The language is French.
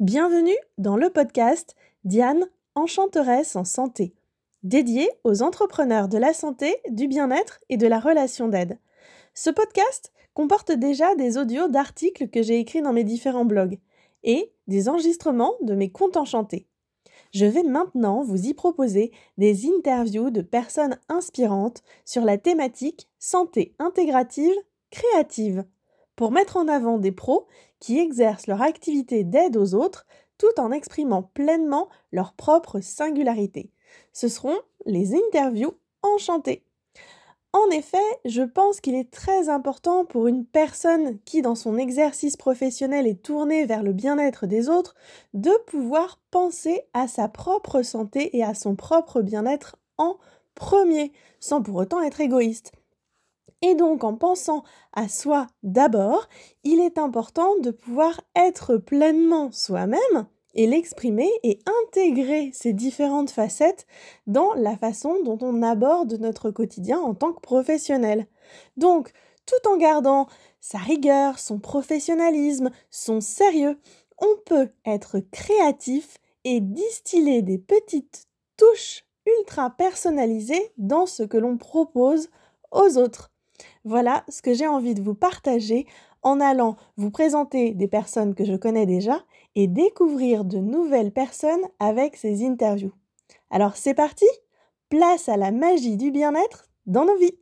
Bienvenue dans le podcast Diane, enchanteresse en santé, dédié aux entrepreneurs de la santé, du bien-être et de la relation d'aide. Ce podcast comporte déjà des audios d'articles que j'ai écrits dans mes différents blogs et des enregistrements de mes comptes enchantés. Je vais maintenant vous y proposer des interviews de personnes inspirantes sur la thématique santé intégrative créative pour mettre en avant des pros qui exercent leur activité d'aide aux autres tout en exprimant pleinement leur propre singularité. Ce seront les interviews enchantées. En effet, je pense qu'il est très important pour une personne qui, dans son exercice professionnel, est tournée vers le bien-être des autres, de pouvoir penser à sa propre santé et à son propre bien-être en premier, sans pour autant être égoïste. Et donc en pensant à soi d'abord, il est important de pouvoir être pleinement soi-même et l'exprimer et intégrer ces différentes facettes dans la façon dont on aborde notre quotidien en tant que professionnel. Donc, tout en gardant sa rigueur, son professionnalisme, son sérieux, on peut être créatif et distiller des petites touches ultra personnalisées dans ce que l'on propose aux autres. Voilà ce que j'ai envie de vous partager en allant vous présenter des personnes que je connais déjà et découvrir de nouvelles personnes avec ces interviews. Alors c'est parti Place à la magie du bien-être dans nos vies